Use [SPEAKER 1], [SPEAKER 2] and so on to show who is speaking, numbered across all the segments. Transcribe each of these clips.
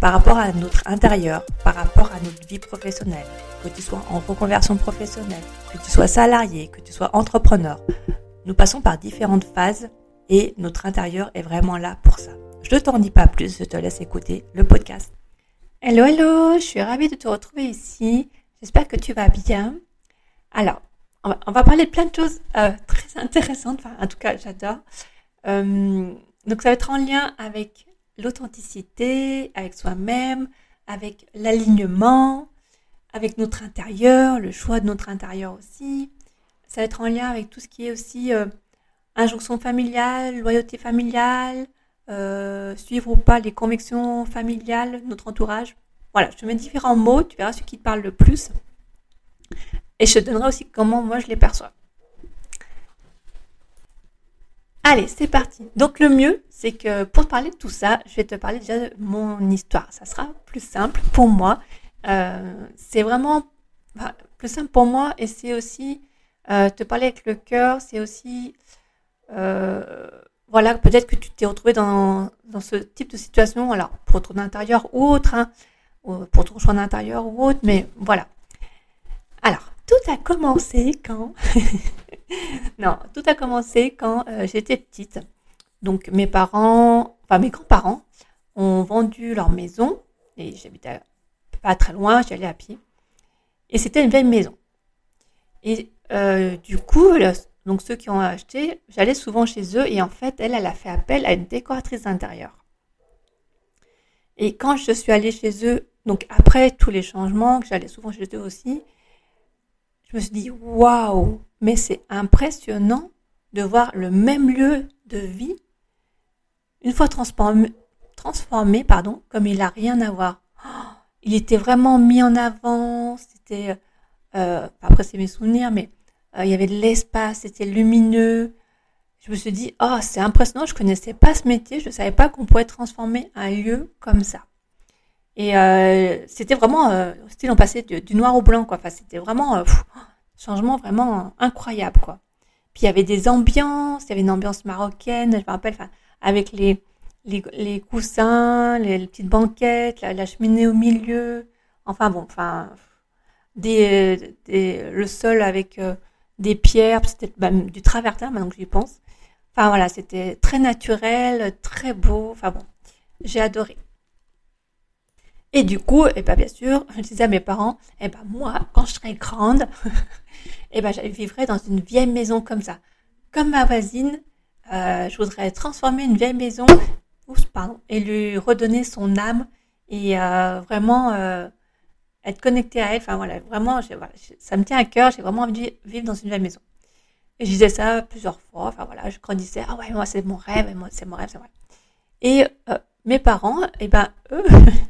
[SPEAKER 1] par rapport à notre intérieur, par rapport à notre vie professionnelle, que tu sois en reconversion professionnelle, que tu sois salarié, que tu sois entrepreneur. Nous passons par différentes phases et notre intérieur est vraiment là pour ça. Je ne t'en dis pas plus, je te laisse écouter le podcast. Hello, hello, je suis ravie de te retrouver ici. J'espère que tu vas bien. Alors, on va, parler de plein de choses euh, très intéressantes, enfin, en tout cas, j'adore. Euh, donc, ça va être en lien avec l'authenticité avec soi-même, avec l'alignement, avec notre intérieur, le choix de notre intérieur aussi. Ça va être en lien avec tout ce qui est aussi euh, injonction familiale, loyauté familiale, euh, suivre ou pas les convictions familiales, notre entourage. Voilà, je te mets différents mots, tu verras ce qui te parle le plus. Et je te donnerai aussi comment moi je les perçois. Allez, c'est parti. Donc le mieux, c'est que pour te parler de tout ça, je vais te parler déjà de mon histoire. Ça sera plus simple pour moi. Euh, c'est vraiment plus simple pour moi et c'est aussi euh, te parler avec le cœur. C'est aussi, euh, voilà, peut-être que tu t'es retrouvé dans, dans, ce type de situation, alors pour ton intérieur ou autre, hein, pour ton choix d'intérieur ou autre, mais voilà. Alors, tout a commencé quand? non, tout a commencé quand euh, j'étais petite. Donc mes parents, enfin mes grands-parents, ont vendu leur maison et j'habitais pas très loin, j'allais à pied. Et c'était une vieille maison. Et euh, du coup, donc ceux qui ont acheté, j'allais souvent chez eux et en fait, elle, elle a fait appel à une décoratrice d'intérieur. Et quand je suis allée chez eux, donc après tous les changements, que j'allais souvent chez eux aussi, je me suis dit, waouh, mais c'est impressionnant de voir le même lieu de vie, une fois transformé, pardon, comme il n'a rien à voir. Oh, il était vraiment mis en avant, c'était, euh, après c'est mes souvenirs, mais euh, il y avait de l'espace, c'était lumineux. Je me suis dit, oh, c'est impressionnant, je connaissais pas ce métier, je ne savais pas qu'on pouvait transformer un lieu comme ça. Et euh, c'était vraiment, euh, style on passait du, noir au blanc, quoi. Enfin, c'était vraiment euh, changement vraiment incroyable, quoi. Puis il y avait des ambiances, il y avait une ambiance marocaine, je me rappelle, avec les, les, les coussins, les, petites banquettes, la, cheminée au milieu, enfin bon, enfin, des, des, le sol avec euh, des pierres, c'était du travertin, maintenant que j'y pense. Enfin voilà, c'était très naturel, très beau, enfin bon, j'ai adoré. Et du coup, et eh ben bien sûr, je disais à mes parents, et eh ben moi, quand je serai grande, et eh ben je vivrai dans une vieille maison comme ça. Comme ma voisine, euh, je voudrais transformer une vieille maison, pardon, et lui redonner son âme et euh, vraiment euh, être connecté à elle. Enfin voilà, vraiment, ça me tient à cœur. J'ai vraiment envie de vivre dans une vieille maison. Et je disais ça plusieurs fois. Enfin voilà, je grandissais. Ah ouais, moi c'est mon rêve, c'est mon rêve, c'est vrai. Et mes parents, et ben eux.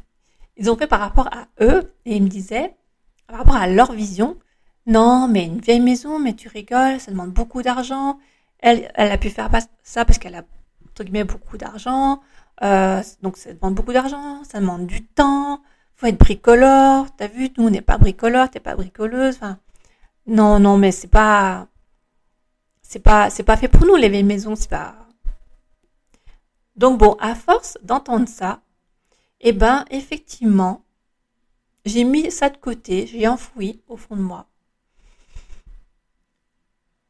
[SPEAKER 1] ils ont fait par rapport à eux et ils me disaient, par rapport à leur vision, non, mais une vieille maison, mais tu rigoles, ça demande beaucoup d'argent. Elle, elle a pu faire ça parce qu'elle a, entre guillemets, beaucoup d'argent. Euh, donc ça demande beaucoup d'argent, ça demande du temps, faut être bricoleur. T'as vu, nous on n'est pas bricoleur, t'es pas bricoleuse. Non, non, mais c'est pas, c'est pas, c'est pas fait pour nous les vieilles maisons, c'est pas. Donc bon, à force d'entendre ça, eh ben, effectivement, j'ai mis ça de côté, j'ai enfoui au fond de moi.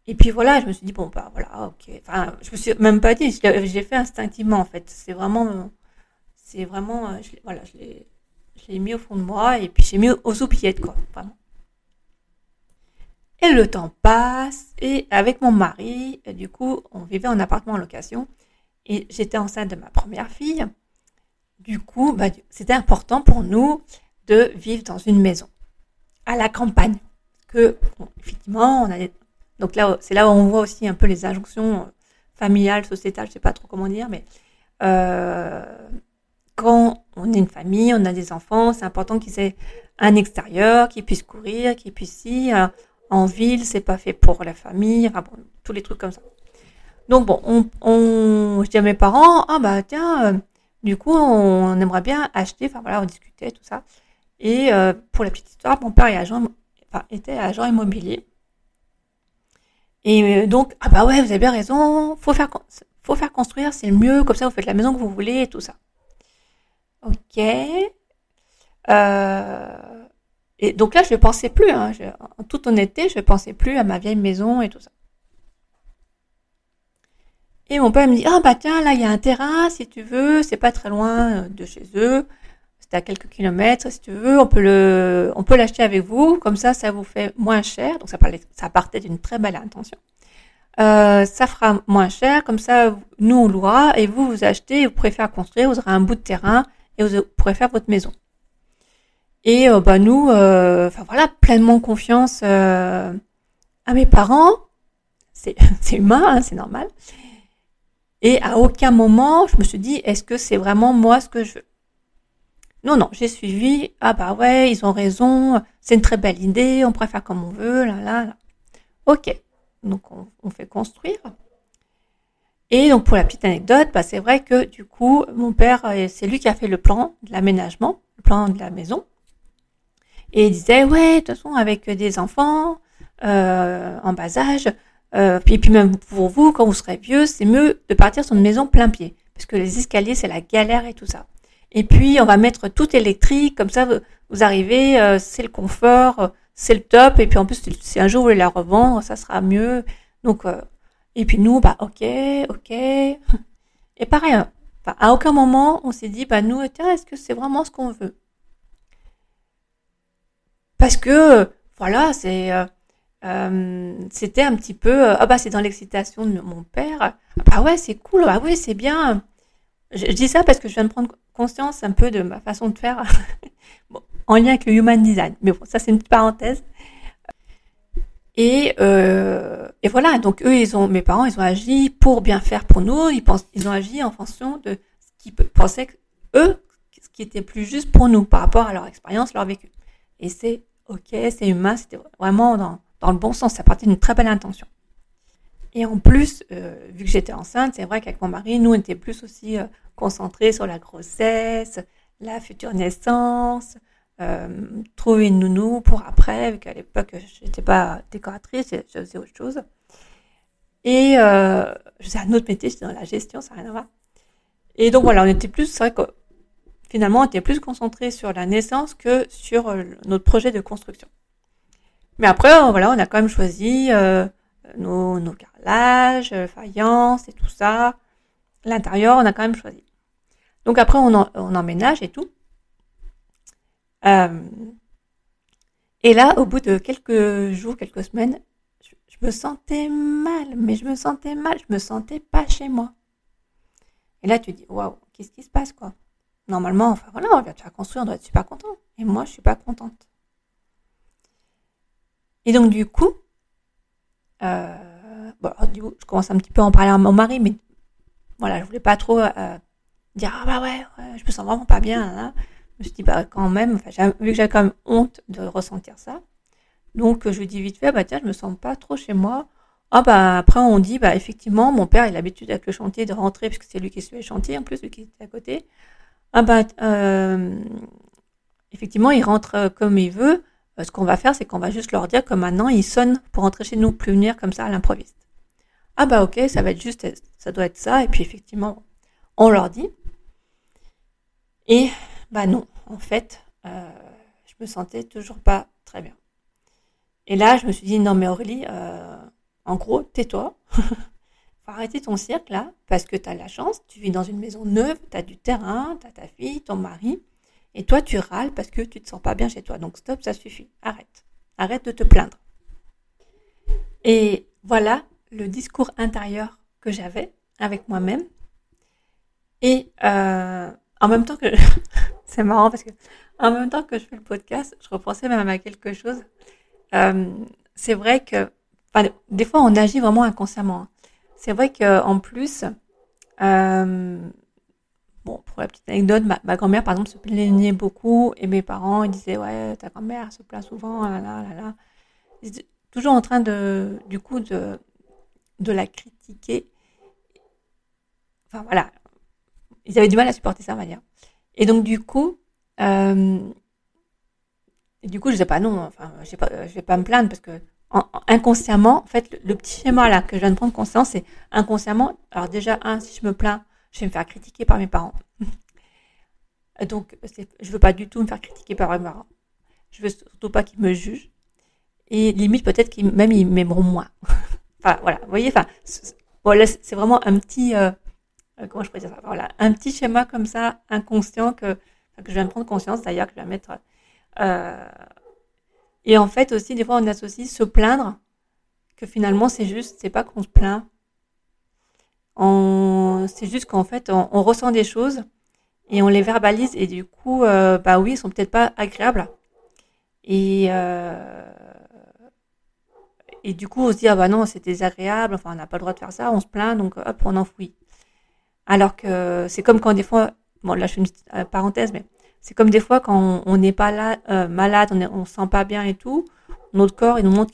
[SPEAKER 1] Et puis voilà, je me suis dit, bon, bah voilà, ok. Enfin, je me suis même pas dit, j'ai fait instinctivement en fait. C'est vraiment, c'est vraiment, je voilà, je l'ai mis au fond de moi et puis j'ai mis aux oubliettes, quoi, vraiment. Et le temps passe, et avec mon mari, du coup, on vivait en appartement en location, et j'étais enceinte de ma première fille. Du coup, bah, c'était important pour nous de vivre dans une maison, à la campagne. Que, on a donc là, c'est là où on voit aussi un peu les injonctions euh, familiales, sociétales, je sais pas trop comment dire, mais euh, quand on est une famille, on a des enfants, c'est important qu'ils aient un extérieur, qu'ils puissent courir, qu'ils puissent y. Euh, en ville, c'est pas fait pour la famille, tous les trucs comme ça. Donc bon, on, on je dis à mes parents, ah bah tiens, du coup, on, aimerait bien acheter, enfin voilà, on discutait, tout ça. Et euh, pour la petite histoire, mon père était agent immobilier. Et donc, ah bah ouais, vous avez bien raison, faut faire, faut faire construire, c'est le mieux, comme ça vous faites la maison que vous voulez et tout ça. Ok. Euh, et donc là, je ne pensais plus, hein, en toute honnêteté, je ne pensais plus à ma vieille maison et tout ça. Et mon père me dit, ah bah tiens, là, il y a un terrain, si tu veux, c'est pas très loin euh, de chez eux, c'est à quelques kilomètres, si tu veux, on peut l'acheter avec vous, comme ça, ça vous fait moins cher. Donc ça parlait, ça partait d'une très belle intention. Euh, ça fera moins cher, comme ça, nous on louera et vous vous achetez, vous pourrez faire construire, vous aurez un bout de terrain et vous pourrez faire votre maison. Et euh, bah nous, euh, enfin voilà, pleinement confiance à mes parents. C'est humain, hein, c'est normal. Et à aucun moment, je me suis dit, est-ce que c'est vraiment moi ce que je veux? Non, non, j'ai suivi. Ah bah ouais, ils ont raison. C'est une très belle idée. On pourrait faire comme on veut. Là, là, là. Ok. Donc on, fait construire. Et donc pour la petite anecdote, bah, c'est vrai que du coup, mon père, c'est lui qui a fait le plan de l'aménagement, le plan de la maison. Et il disait, ouais, de toute façon, avec des enfants euh, en bas âge, euh, puis, puis même pour vous, quand vous serez vieux, c'est mieux de partir sur une maison plein pied. Parce que les escaliers, c'est la galère et tout ça. Et puis, on va mettre tout électrique, comme ça, vous, arrivez, euh, c'est le confort, c'est le top. Et puis, en plus, si un jour vous voulez la revendre, ça sera mieux. Donc, euh, et puis nous, bah, ok, ok. Et pareil, hein, à aucun moment, on s'est dit, bah, nous, est-ce que c'est vraiment ce qu'on veut? Parce que voilà, c'est euh, euh, c'était un petit peu euh, ah bah c'est dans l'excitation de mon père. Ah ouais, c'est cool. Ah oui, c'est bien. Je, dis ça parce que je viens de prendre conscience un peu de ma façon de faire en lien avec le human design. Mais bon, ça c'est une petite parenthèse. Et, et voilà, donc eux, ils ont, mes parents, ils ont agi pour bien faire pour nous. Ils pensent, ils ont agi en fonction de ce qu'ils pensaient eux, ce qui était plus juste pour nous par rapport à leur expérience, leur vécu. Et c'est ok, c'est humain, c'était vraiment dans, dans, le bon sens, ça partait d'une très belle intention. Et en plus, euh, vu que j'étais enceinte, c'est vrai qu'avec mon mari, nous, on était plus aussi euh, concentrés sur la grossesse, la future naissance, euh, trouver une nounou pour après, vu qu'à l'époque, je n'étais pas décoratrice, je faisais autre chose. Et je faisais un autre métier, j'étais dans la gestion, ça n'a rien à voir. Et donc voilà, on était plus, c'est vrai que finalement, on était plus concentré sur la naissance que sur notre projet de construction. Mais après, euh, voilà, on a quand même choisi euh, nos, carrelages, faïences et tout ça. L'intérieur, on a quand même choisi. Donc après, on, on emménage et tout. et là, au bout de quelques jours, quelques semaines, je, je, me sentais mal, mais je me sentais mal, je me sentais pas chez moi. Et là, tu dis, waouh, qu'est-ce qui se passe, quoi? Normalement, enfin voilà, on vient de faire construire, on doit être super content. Et moi, je suis pas contente. Et donc, du coup, euh, bon, du coup, je commence un petit peu à en parler à mon mari, mais voilà, je voulais pas trop euh, dire ah bah ouais, je me sens vraiment pas bien. Je me suis dit bah quand même, vu que j'avais quand même honte de ressentir ça, donc je lui dis vite fait bah tiens, je me sens pas trop chez moi. Ah bah après on dit bah effectivement mon père il a l'habitude avec le chantier de rentrer puisque c'est lui qui suit le chantier en plus lui qui était à côté. Ah bah, euh, effectivement, il rentre euh, comme il veut. Euh, ce qu'on va faire, c'est qu'on va juste leur dire que maintenant, il sonne pour rentrer chez nous, plus venir comme ça à l'improviste. Ah bah ok, ça va être juste, ça doit être ça. Et puis effectivement, on leur dit. Et bah non, en fait, je me sentais toujours pas très bien. Et là, je me suis dit, non mais Aurélie, en gros, tais-toi. faut arrêter ton cirque là, parce que tu as la chance, tu vis dans une maison neuve, tu as du terrain, tu as ta fille, ton mari, et toi tu râles parce que tu te sens pas bien chez toi. Donc stop, ça suffit, arrête. Arrête de te plaindre. Et voilà le discours intérieur que j'avais avec moi-même. Et euh, en même temps que c'est marrant parce que en même temps que je fais le podcast, je repensais même à quelque chose. Euh, c'est vrai que des fois on agit vraiment inconsciemment. Hein. C'est vrai que en plus, euh, bon pour la petite anecdote, ma, grand-mère par exemple se plaignait beaucoup et mes parents ils disaient ouais ta grand-mère se plaint souvent, là là là là. Ils étaient toujours en train de du coup de de la critiquer. Enfin voilà, ils avaient du mal à supporter ça on va dire. Et donc du coup, euh, du coup je sais pas non, enfin je je vais pas me plaindre parce que inconsciemment, en fait, le, petit schéma là que je viens de prendre conscience, c'est inconsciemment. Alors déjà, un, si je me plains, je vais me faire critiquer par mes parents. Donc, je veux pas du tout me faire critiquer par mes parents. Je veux surtout pas qu'ils me jugent. Et limite, peut-être qu'ils même ils m'aimeront moins. enfin, voilà. Vous voyez, enfin, voilà, c'est vraiment un petit, euh, euh, comment je pourrais dire ça? Voilà, un petit schéma comme ça, inconscient que, que je viens de prendre conscience d'ailleurs, que je vais mettre. Euh, et en fait aussi, des fois, on associe se plaindre que finalement, c'est juste, c'est pas qu'on se plaint. C'est juste qu'en fait, on, ressent des choses et on les verbalise et du coup, euh, bah oui, ils sont peut-être pas agréables. Et, euh, et du coup, on se dit, ah bah non, c'est désagréable, enfin, on n'a pas le droit de faire ça, on se plaint, donc hop, on enfouit. Alors que c'est comme quand des fois, bon là je fais une euh, parenthèse, mais c'est comme des fois quand on n'est pas là, malade, on, ne se sent pas bien et tout, notre corps il nous montre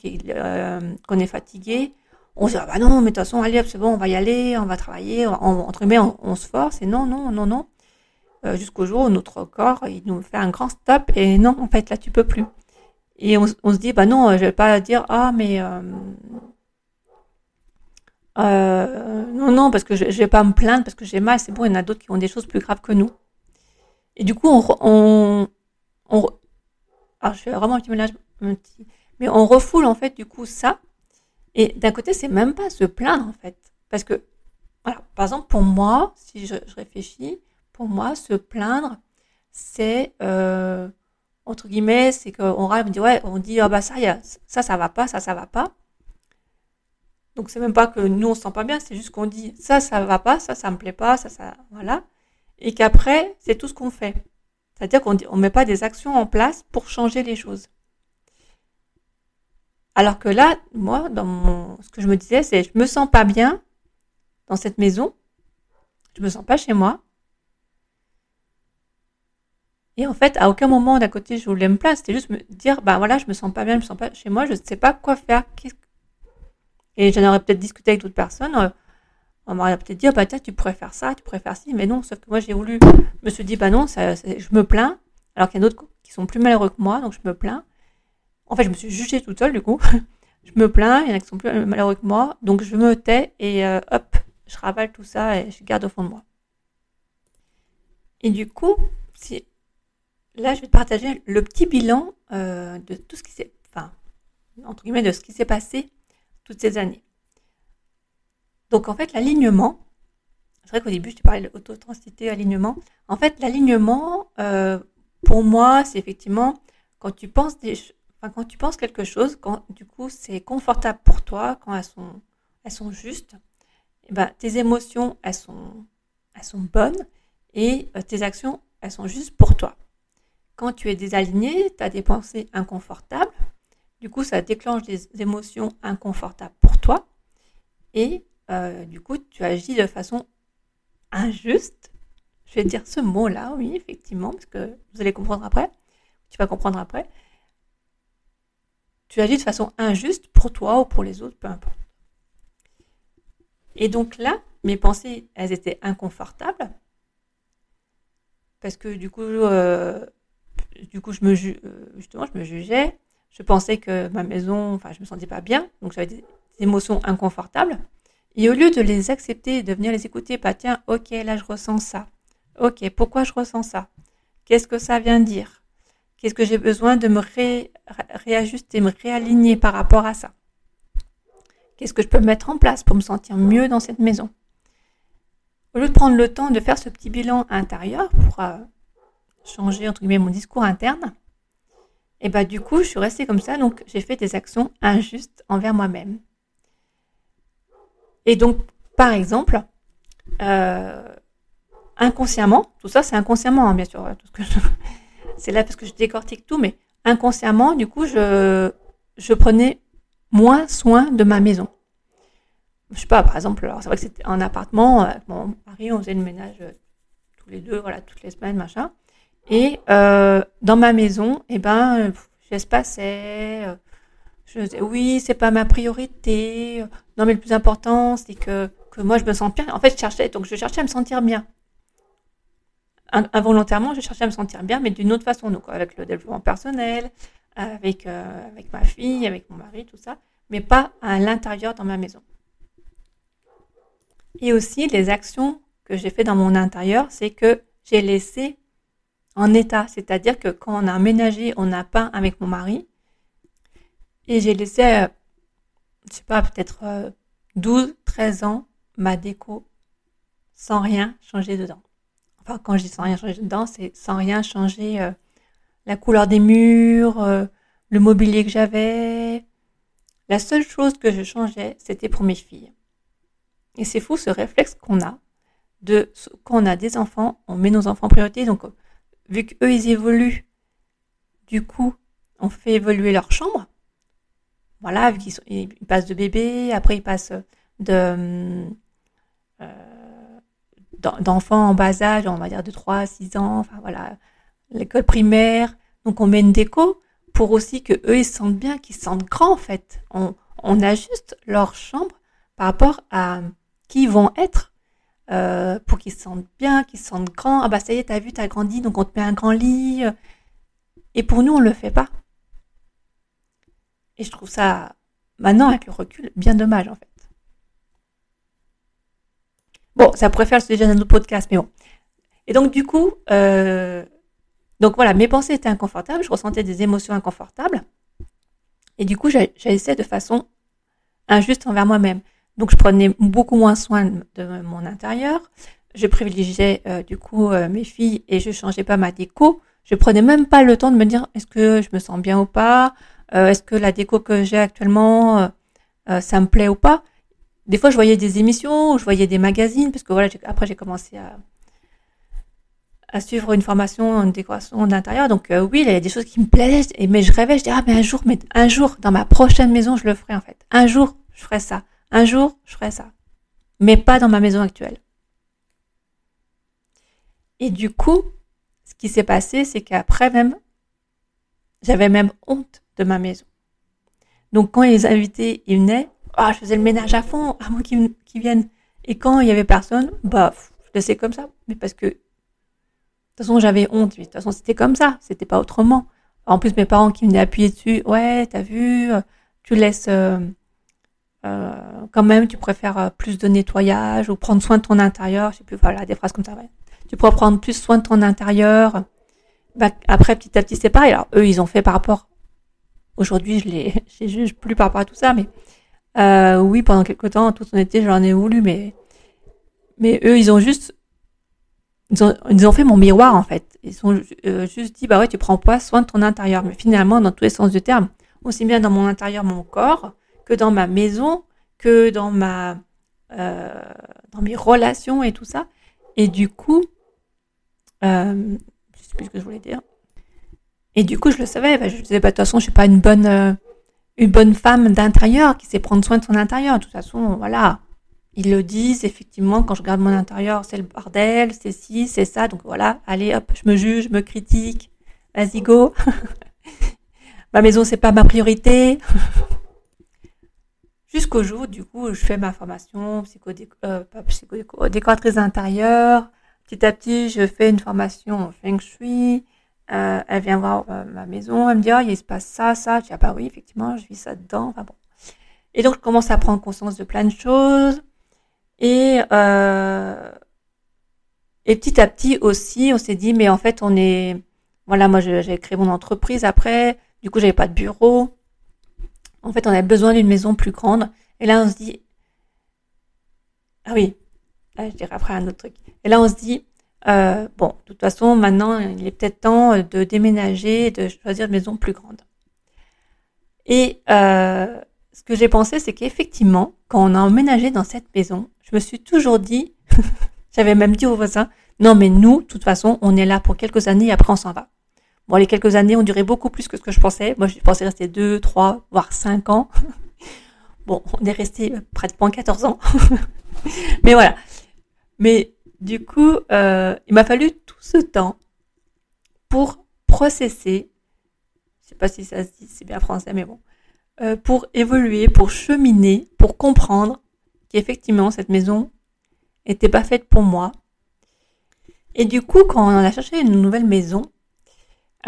[SPEAKER 1] qu'on est fatigué. On se dit ah bah non, mais de toute façon allez, c'est bon, on va y aller, on va travailler, on, entre guillemets, on, se force et non, non, non, non. Euh, jusqu'au jour où notre corps il nous fait un grand stop et non, en fait là tu peux plus. Et on, se dit bah non, je vais pas dire ah mais non non parce que je, je vais pas me plaindre parce que j'ai mal, c'est bon, il y en a d'autres qui ont des choses plus graves que nous. Et du coup, on, on, alors je fais vraiment un petit ménage, mais on refoule en fait du coup ça. Et d'un côté, c'est même pas se plaindre en fait, parce que, voilà, par exemple pour moi, si je, réfléchis, pour moi, se plaindre, c'est euh, entre guillemets, c'est qu'on râle, on dit ouais, on dit ah bah ça, y ça, ça va pas, ça, ça va pas. Donc c'est même pas que nous on se sent pas bien, c'est juste qu'on dit ça, ça va pas, ça, ça me plaît pas, ça, ça, voilà et qu'après, c'est tout ce qu'on fait. C'est-à-dire qu'on ne met pas des actions en place pour changer les choses. Alors que là, moi, dans mon, ce que je me disais, c'est je me sens pas bien dans cette maison, je me sens pas chez moi. Et en fait, à aucun moment d'un côté, je voulais me placer. C'était juste me dire, ben voilà, je me sens pas bien, je me sens pas chez moi, je ne sais pas quoi faire. Et j'en aurais peut-être discuté avec d'autres personnes. Euh, on m'aurait peut-être dit, bah, tiens, tu pourrais faire ça, tu pourrais faire ci, mais non, sauf que moi, j'ai voulu, je me suis dit, bah non, ça, je me plains, alors qu'il y a d'autres qui sont plus malheureux que moi, donc je me plains. En fait, je me suis jugée toute seule, du coup. je me plains, il y en a qui sont plus malheureux que moi, donc je me tais et euh, hop, je ravale tout ça et je garde au fond de moi. Et du coup, là, je vais te partager le petit bilan euh, de tout ce qui s'est, enfin, entre guillemets, de ce qui s'est passé toutes ces années. Donc en fait, l'alignement, c'est vrai qu'au début, je te parlais d'auto-transité, alignement. En fait, l'alignement, euh, pour moi, c'est effectivement quand tu penses des, quand tu penses quelque chose, quand du coup c'est confortable pour toi, quand elles sont, justes, eh ben, tes émotions, elles sont, elles sont bonnes et euh, tes actions, elles sont justes pour toi. Quand tu es désaligné, tu as des pensées inconfortables, du coup ça déclenche des émotions inconfortables pour toi et euh, du coup, tu agis de façon injuste. Je vais dire ce mot-là, oui, effectivement, parce que vous allez comprendre après. Tu vas comprendre après. Tu agis de façon injuste pour toi ou pour les autres, peu importe. Et donc là, mes pensées, elles étaient inconfortables. Parce que du coup, euh, du coup, je me euh, justement, je me jugeais. Je pensais que ma maison, enfin, je me sentais pas bien, donc j'avais des émotions inconfortables. Et au lieu de les accepter, de venir les écouter, bah tiens, ok, là je ressens ça. Ok, pourquoi je ressens ça? Qu'est-ce que ça vient dire? Qu'est-ce que j'ai besoin de me réajuster, me réaligner par rapport à ça? Qu'est-ce que je peux mettre en place pour me sentir mieux dans cette maison? Au lieu de prendre le temps de faire ce petit bilan intérieur pour euh, changer entre guillemets mon discours interne, et bah du coup je suis restée comme ça, donc j'ai fait des actions injustes envers moi-même. Et donc, par exemple, euh, inconsciemment, tout ça c'est inconsciemment, hein, bien sûr, c'est là parce que je décortique tout, mais inconsciemment, du coup, je, je prenais moins soin de ma maison. Je sais pas, par exemple, alors c'est vrai que c'était un appartement, avec mon mari, on faisait le ménage euh, tous les deux, voilà, toutes les semaines, machin. Et euh, dans ma maison, eh ben, j'espaçais, euh, je disais oui, c'est pas ma priorité. Non, mais le plus important, c'est que, que moi je me sens bien. En fait, je cherchais, donc je cherchais à me sentir bien. Involontairement, je cherchais à me sentir bien, mais d'une autre façon, donc avec le développement personnel, avec, euh, avec ma fille, avec mon mari, tout ça, mais pas à l'intérieur dans ma maison. Et aussi, les actions que j'ai fait dans mon intérieur, c'est que j'ai laissé en état, c'est-à-dire que quand on a aménagé, on n'a pas avec mon mari, et j'ai laissé, euh, je sais pas, peut-être 12, euh, 13 ans, ma déco sans rien changer dedans. Quand je dis sans rien changer dedans, c'est sans rien changer la couleur des murs, euh, le mobilier que j'avais. La seule chose que je changeais, c'était pour mes filles. Et c'est fou ce réflexe qu'on a de quand on a des enfants, on met nos enfants en priorité. Donc, vu qu'eux, ils évoluent, du coup, on fait évoluer leur chambre. Voilà, vu qu'ils ils passent de bébé, après ils passent de euh, d'enfants en bas âge, on va dire de 3 à 6 ans, enfin voilà, l'école primaire. Donc on met une déco pour aussi que eux ils se sentent bien, qu'ils se sentent grands en fait. On, on ajuste leur chambre par rapport à qui ils vont être euh, pour qu'ils se sentent bien, qu'ils se sentent grands. Ah bah ça y est, t'as vu, t'as grandi, donc on te met un grand lit. Et pour nous, on le fait pas. Et je trouve ça, maintenant avec le recul, bien dommage en fait. Bon, ça pourrait faire le sujet d'un autre podcast, mais bon. Et donc du coup, euh, donc voilà, mes pensées étaient inconfortables, je ressentais des émotions inconfortables. Et du coup, j'agissais de façon injuste envers moi-même. Donc je prenais beaucoup moins soin de mon intérieur. Je privilégiais euh, du coup euh, mes filles et je changeais pas ma déco. Je prenais même pas le temps de me dire est-ce que je me sens bien ou pas, est-ce que la déco que j'ai actuellement ça me plaît ou pas? Des fois, je voyais des émissions, je voyais des magazines parce que voilà, après j'ai commencé à, suivre une formation en décoration d'intérieur. Donc euh, oui, il y a des choses qui me plaisent, et, mais je rêvais, je dis ah mais un jour, mais un jour dans ma prochaine maison, je le ferai en fait. Un jour, je ferai ça. Un jour, je ferai ça. Mais pas dans ma maison actuelle. Et du coup, ce qui s'est passé, c'est qu'après même, j'avais même honte de ma maison. Donc quand les invités ils venaient, ah, je faisais le ménage à fond, moins qu'ils viennent. Et quand il y avait personne, bah, je laissais comme ça. Mais parce que toute façon, j'avais honte. De toute façon, c'était comme ça. C'était pas autrement. En plus, mes parents qui venaient appuyer dessus. Ouais, t'as vu, euh, tu laisses euh, euh, quand même, tu préfères plus de nettoyage ou prendre soin de ton intérieur. Je sais plus, voilà, des phrases comme ça. Tu pourrais prendre plus soin de ton intérieur. Bah, après, petit à petit, c'est pareil. Alors, eux, ils ont fait par rapport. Aujourd'hui, je les, je les juge plus par rapport à tout ça, mais oui, pendant quelque temps, en toute honnêteté, j'en ai voulu, mais eux, ils ont juste ils ont, fait mon miroir en fait. Ils ont euh, juste dit bah ouais tu prends pas soin de ton intérieur. Mais finalement dans tous les sens du terme, aussi bien dans mon intérieur, mon corps, que dans ma maison, que dans ma euh, dans mes relations et tout ça. Et du coup, euh, je sais plus ce que je voulais dire. Et du coup je le savais. Bah, je disais bah de toute façon je suis pas une bonne euh, une bonne femme d'intérieur qui sait prendre soin de son intérieur. De toute façon voilà ils le disent, effectivement, quand je regarde mon intérieur, c'est le bordel, c'est ci, c'est ça. Donc voilà, allez, hop, je me juge, je me critique. Vas-y, go. ma maison, c'est pas ma priorité. Jusqu'au jour, du coup, je fais ma formation psycho, euh, décoratrice d'intérieur. Petit à petit, je fais une formation Feng Shui. Euh, elle vient voir euh, ma maison, elle me dit, oh, il se passe ça, ça. Je dis, ah bah oui, effectivement, je vis ça dedans. Enfin bon. Et donc, je commence à prendre conscience de plein de choses. Et, euh, et petit à petit aussi, on s'est dit, mais en fait, on est, voilà, moi, j'ai créé mon entreprise après. Du coup, j'avais pas de bureau. En fait, on avait besoin d'une maison plus grande. Et là, on se dit, ah oui, je dirais après un autre truc. Et là, on se dit, euh, bon, de toute façon, maintenant, il est peut-être temps de déménager, de choisir une maison plus grande. Et euh, ce que j'ai pensé, c'est qu'effectivement, quand on a emménagé dans cette maison, je me suis toujours dit, j'avais même dit aux voisins, non mais nous, de toute façon, on est là pour quelques années et après on s'en va. Bon, les quelques années ont duré beaucoup plus que ce que je pensais. Moi, je pensais rester deux, trois, voire cinq ans. Bon, on est resté pratiquement 14 ans. mais voilà. Mais du coup, euh, il m'a fallu tout ce temps pour processer. Je sais pas si ça se dit, c'est bien français, mais bon. Euh, pour évoluer, pour cheminer, pour comprendre qu'effectivement cette maison était pas faite pour moi. Et du coup, quand on a cherché une nouvelle maison,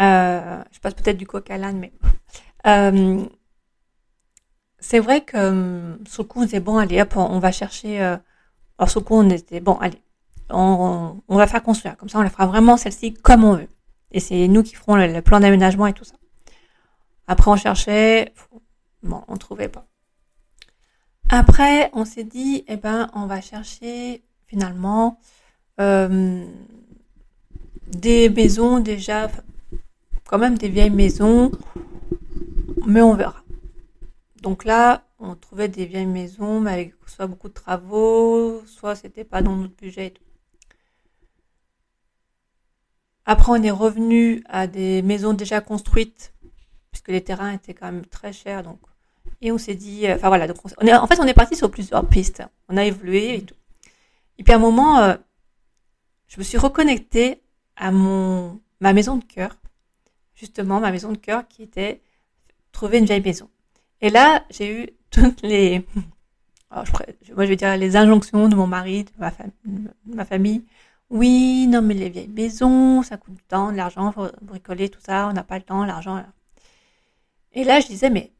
[SPEAKER 1] euh, je passe peut-être du coq à l'âne, mais euh, c'est vrai que euh, sur coup, on disait bon, allez, hop, on, va chercher. Alors sur coup, on était bon, allez, on, va faire construire. Comme ça, on la fera vraiment celle-ci comme on veut. Et c'est nous qui ferons le, plan d'aménagement et tout ça. Après, on cherchait, bon, on trouvait pas. Après, on s'est dit, eh ben, on va chercher finalement euh, des maisons déjà, quand même des vieilles maisons, mais on verra. Donc là, on trouvait des vieilles maisons, mais avec soit beaucoup de travaux, soit c'était pas dans notre budget et tout. Après, on est revenu à des maisons déjà construites, puisque les terrains étaient quand même très chers. Donc, et on s'est dit, euh, enfin voilà, donc on est, en fait, on est parti sur plusieurs pistes. On a évolué et tout. Et puis à un moment, euh, je me suis reconnectée à mon ma maison de cœur, justement ma maison de cœur qui était trouver une vieille maison. Et là, j'ai eu toutes les, moi je vais dire les injonctions de mon mari, de ma famille. Oui, non mais les vieilles maisons, ça coûte du temps, de l'argent, faut bricoler tout ça, on n'a pas le temps, l'argent. Et là, je disais mais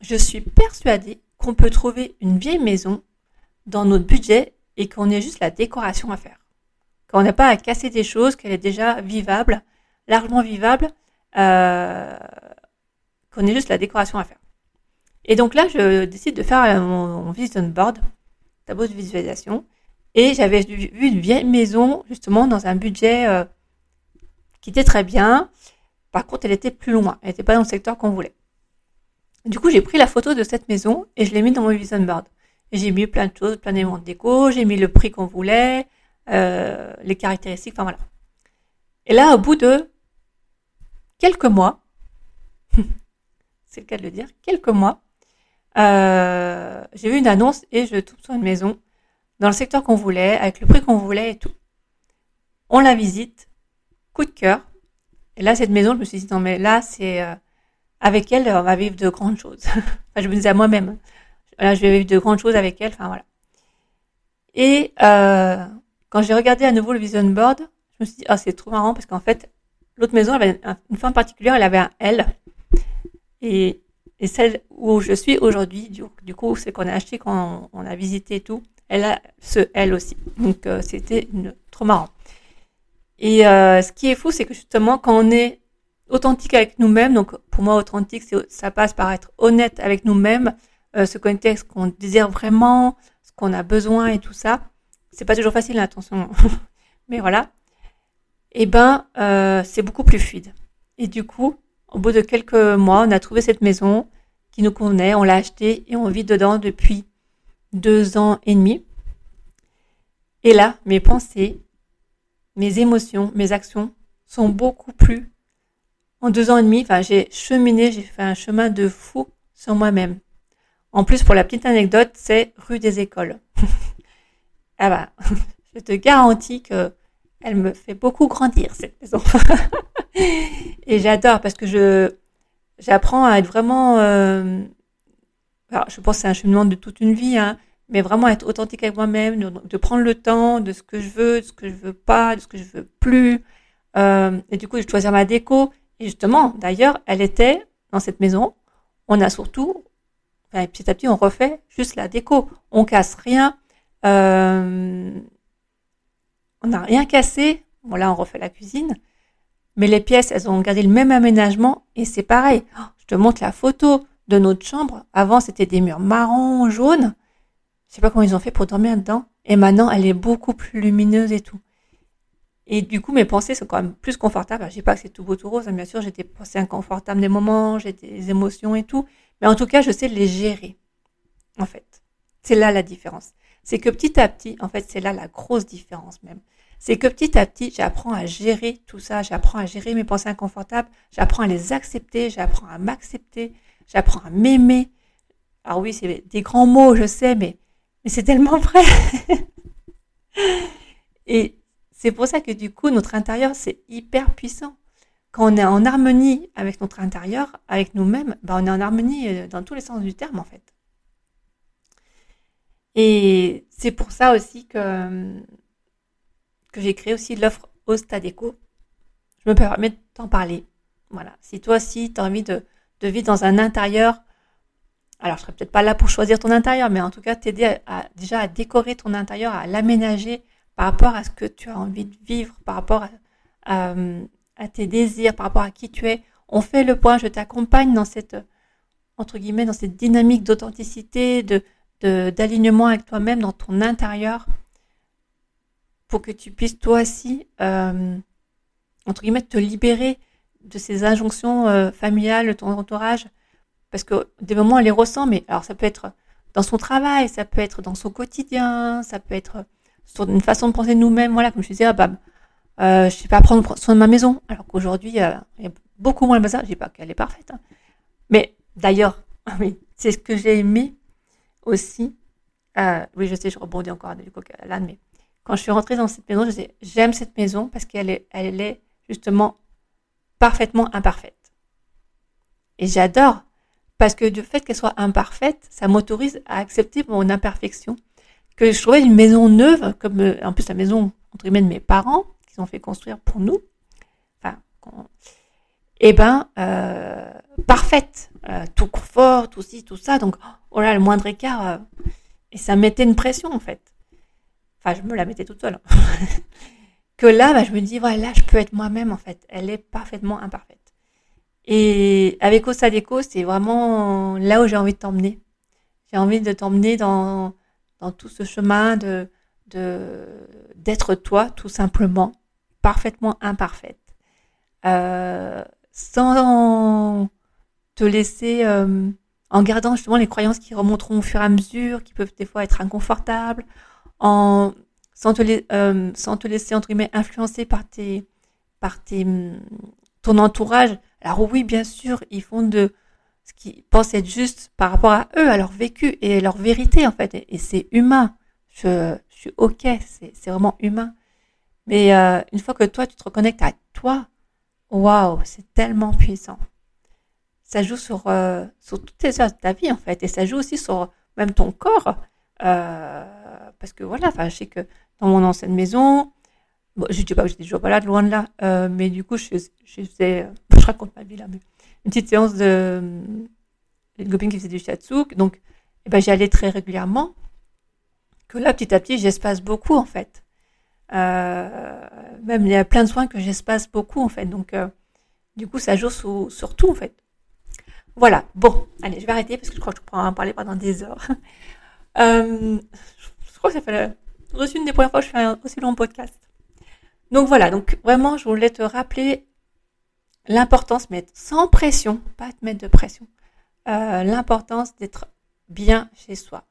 [SPEAKER 1] je suis persuadée qu'on peut trouver une vieille maison dans notre budget et qu'on ait juste la décoration à faire. Qu'on n'a pas à casser des choses, qu'elle est déjà vivable, largement vivable, euh, qu'on ait juste la décoration à faire. Et donc là, je décide de faire mon, vision board, tableau de visualisation. Et j'avais vu une vieille maison, justement, dans un budget euh, qui était très bien. Par contre, elle était plus loin. Elle n'était pas dans le secteur qu'on voulait. Du coup, j'ai pris la photo de cette maison et je l'ai mis dans mon vision board. J'ai mis plein de choses, plein d'éléments de déco, j'ai mis le prix qu'on voulait, euh, les caractéristiques, enfin voilà. Et là, au bout de quelques mois, c'est le cas de le dire, quelques mois, euh, j'ai vu une annonce et je tombe sur une maison dans le secteur qu'on voulait, avec le prix qu'on voulait et tout. On la visite, coup de cœur. Et là, cette maison, je me suis dit, non mais là, c'est euh, avec elle, on va vivre de grandes choses. enfin, je me disais à moi-même, là, je vais vivre de grandes choses avec elle. Enfin voilà. Et euh, quand j'ai regardé à nouveau le vision board, je me suis dit, ah, c'est trop marrant parce qu'en fait, l'autre maison avait une forme particulière, elle avait un L. Et et celle où je suis aujourd'hui, du, coup, c'est qu'on a acheté quand on, a visité tout, elle a ce elle aussi. Donc euh, c'était trop marrant. Et euh, ce qui est fou, c'est que justement, quand on est authentique avec nous-mêmes, donc pour moi, authentique, ça passe par être honnête avec nous-mêmes, euh, se connecter avec ce qu'on désire vraiment, ce qu'on a besoin et tout ça. C'est pas toujours facile, attention. Mais voilà. Et eh ben, euh, c'est beaucoup plus fluide. Et du coup, au bout de quelques mois, on a trouvé cette maison qui nous convenait, on l'a achetée et on vit dedans depuis deux ans et demi. Et là, mes pensées, mes émotions, mes actions sont beaucoup plus. En deux ans et demi, enfin, j'ai cheminé, j'ai fait un chemin de fou sur moi-même. En plus, pour la petite anecdote, c'est rue des écoles. ah bah, je te garantis que elle me fait beaucoup grandir cette maison. et j'adore parce que j'apprends à être vraiment. Euh, je pense que c'est un cheminement de toute une vie, hein, mais vraiment être authentique avec moi-même, de, prendre le temps de ce que je veux, de ce que je veux pas, de ce que je veux plus. Euh, et du coup, je choisir ma déco. Et justement, d'ailleurs, elle était dans cette maison. On a surtout, petit à petit, on refait juste la déco. On casse rien. Euh, on n'a rien cassé. Bon, là, on refait la cuisine. Mais les pièces, elles ont gardé le même aménagement et c'est pareil. Oh, je te montre la photo de notre chambre. Avant, c'était des murs marron, jaunes. Je sais pas comment ils ont fait pour dormir dedans. Et maintenant, elle est beaucoup plus lumineuse et tout. Et du coup, mes pensées sont quand même plus confortables. Je dis pas que c'est tout beau tout rose. Hein. Bien sûr, j'étais pensée inconfortable des moments, j'ai des émotions et tout. Mais en tout cas, je sais les gérer. En fait, c'est là la différence. C'est que petit à petit, en fait, c'est là la grosse différence même. C'est que petit à petit, j'apprends à gérer tout ça, j'apprends à gérer mes pensées inconfortables, j'apprends à les accepter, j'apprends à m'accepter, j'apprends à m'aimer. Alors oui, c'est des grands mots, je sais, mais, c'est tellement vrai. Et c'est pour ça que du coup, notre intérieur, c'est hyper puissant. Quand on est en harmonie avec notre intérieur, avec nous-mêmes, ben on est en harmonie euh, dans tous les sens du terme, en fait. Et c'est pour ça aussi que, que j'ai créé aussi l'offre Ostadeco. Je me permets de t'en parler. Voilà. Si toi aussi, tu as envie de, de, vivre dans un intérieur, alors je serais peut-être pas là pour choisir ton intérieur, mais en tout cas t'aider à, déjà à décorer ton intérieur, à l'aménager par rapport à ce que tu as envie de vivre, par rapport à, tes désirs, par rapport à qui tu es. On fait le point, je t'accompagne dans cette, entre guillemets, dans cette dynamique d'authenticité, d'alignement avec toi-même dans ton intérieur pour que tu puisses toi aussi, euh, entre guillemets, te libérer de ces injonctions euh, familiales ton entourage? Parce que des moments, elle les ressent, mais alors ça peut être dans son travail, ça peut être dans son quotidien, ça peut être sur une façon de penser nous-mêmes. Voilà, comme je disais, ah bah, euh, je sais pas prendre soin de ma maison. Alors qu'aujourd'hui, euh, il y a beaucoup moins de bazar. Je dis pas qu'elle est parfaite. Hein. Mais d'ailleurs, oui, c'est ce que j'ai aimé aussi. Euh, oui, je sais, je rebondis encore du coq à mais quand je suis rentrée dans cette maison, je disais, j'aime cette maison parce qu'elle est, elle est justement parfaitement imparfaite. Et j'adore parce que du fait qu'elle soit imparfaite, ça m'autorise à accepter mon imperfection. Que je trouvais une maison neuve, comme euh, en plus la maison entre guillemets de mes parents, qu'ils ont fait construire pour nous. Enfin, eh ben, euh, parfaite, euh, tout confort, tout ci, tout ça. Donc, oh le moindre écart, et ça mettait une pression en fait. Enfin, je me la mettais toute seule. Que là, bah, je me dis, voilà, je peux être moi-même en fait. Elle est parfaitement imparfaite. Et avec Osadeco, c'est vraiment là où j'ai envie de t'emmener. J'ai envie de t'emmener dans, dans tout ce chemin de d'être toi, tout simplement, parfaitement imparfaite. Euh, sans te laisser, euh, en gardant justement les croyances qui remonteront au fur et à mesure, qui peuvent des fois être inconfortables, en, sans, te, euh, sans te laisser, entre guillemets, influencer par, tes, par tes, ton entourage. Alors oui, bien sûr, ils font de ce qu'ils pensent être juste par rapport à eux, à leur vécu et leur vérité, en fait. Et, c'est humain. Je, suis OK, c'est vraiment humain. Mais euh, une fois que toi, tu te reconnectes à toi, Waouh, c'est tellement puissant. Ça joue sur, euh, sur toutes les heures de ta vie, en fait. Et ça joue aussi sur même ton corps. Parce que voilà, enfin, je sais que dans mon ancienne maison, bon, je dis pas que j'étais toujours pas là, loin de là, euh, mais du coup, je, faisais, je raconte ma vie là, mais une petite séance de, une copine qui faisait du shiatsu, donc, eh ben, j'y allais très régulièrement. Que là, petit à petit, j'espace beaucoup, en fait. Euh, même il y a plein de soins que j'espace beaucoup en fait. Donc euh, du coup ça joue sur, tout en fait. Voilà, bon, allez, je vais arrêter parce que je crois que je pourrais en parler pendant des heures. je crois que ça fait c'est une des premières fois que je fais un aussi long podcast. Donc voilà, donc vraiment je voulais te rappeler l'importance, mais sans pression, pas te mettre de pression, euh, l'importance d'être bien chez soi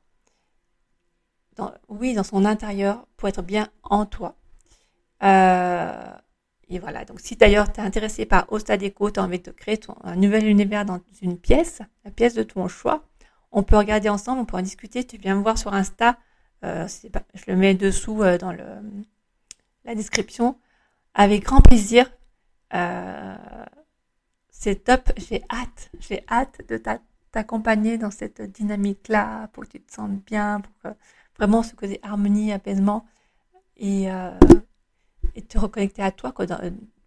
[SPEAKER 1] oui, dans son intérieur pour être bien en toi. Euh, et voilà, donc si d'ailleurs tu es intéressé par Ostadeco, tu as envie de créer un nouvel univers dans une pièce, la pièce de ton choix, on peut regarder ensemble, on peut en discuter, tu viens me voir sur Insta, euh, je le mets dessous euh, dans la description, avec grand plaisir. c'est top, j'ai hâte, j'ai hâte de t'accompagner dans cette dynamique-là pour que tu te sentes bien, pour que vraiment ce côté harmonie, apaisement et, euh, te reconnecter à toi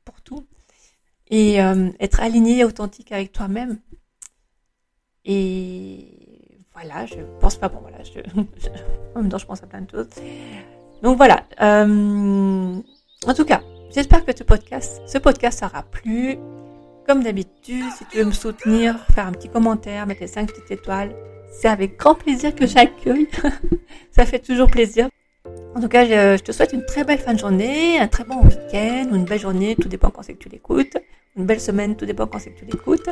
[SPEAKER 1] pour tout. Et euh, être aligné, authentique avec toi-même. Et voilà, je pense pas, bon voilà, je, en même temps je pense à plein de choses. Donc voilà, euh, en tout cas, j'espère que ce podcast, ce podcast aura plu. Comme d'habitude, si tu veux me soutenir, faire un petit commentaire, mettre les 5 petites étoiles, c'est avec grand plaisir que j'accueille. ça fait toujours plaisir. En tout cas, je, te souhaite une très belle fin de journée, un très bon week-end ou une belle journée, tout dépend quand c'est que tu l'écoutes. Une belle semaine, tout dépend quand c'est que tu l'écoutes.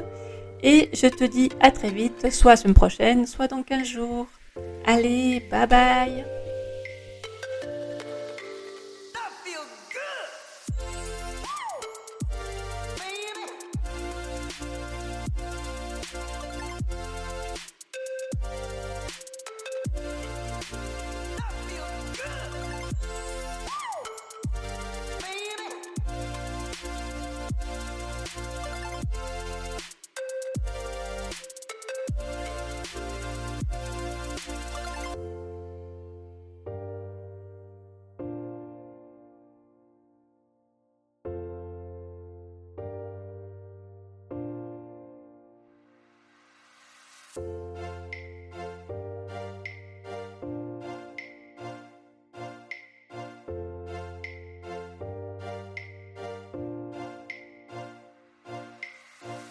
[SPEAKER 1] Et je te dis à très vite, soit semaine prochaine, soit dans 15 jours. Allez, bye bye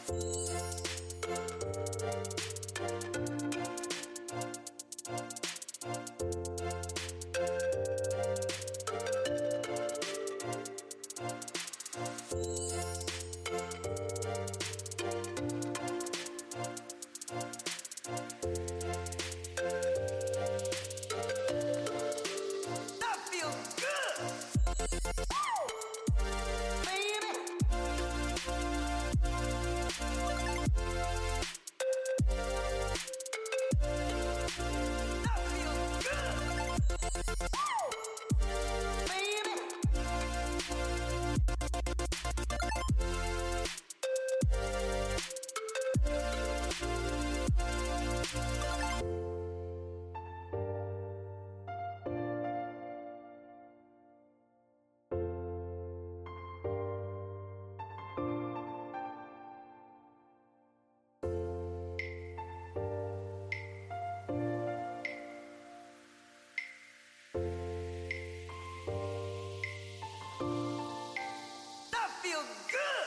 [SPEAKER 1] Música feel good.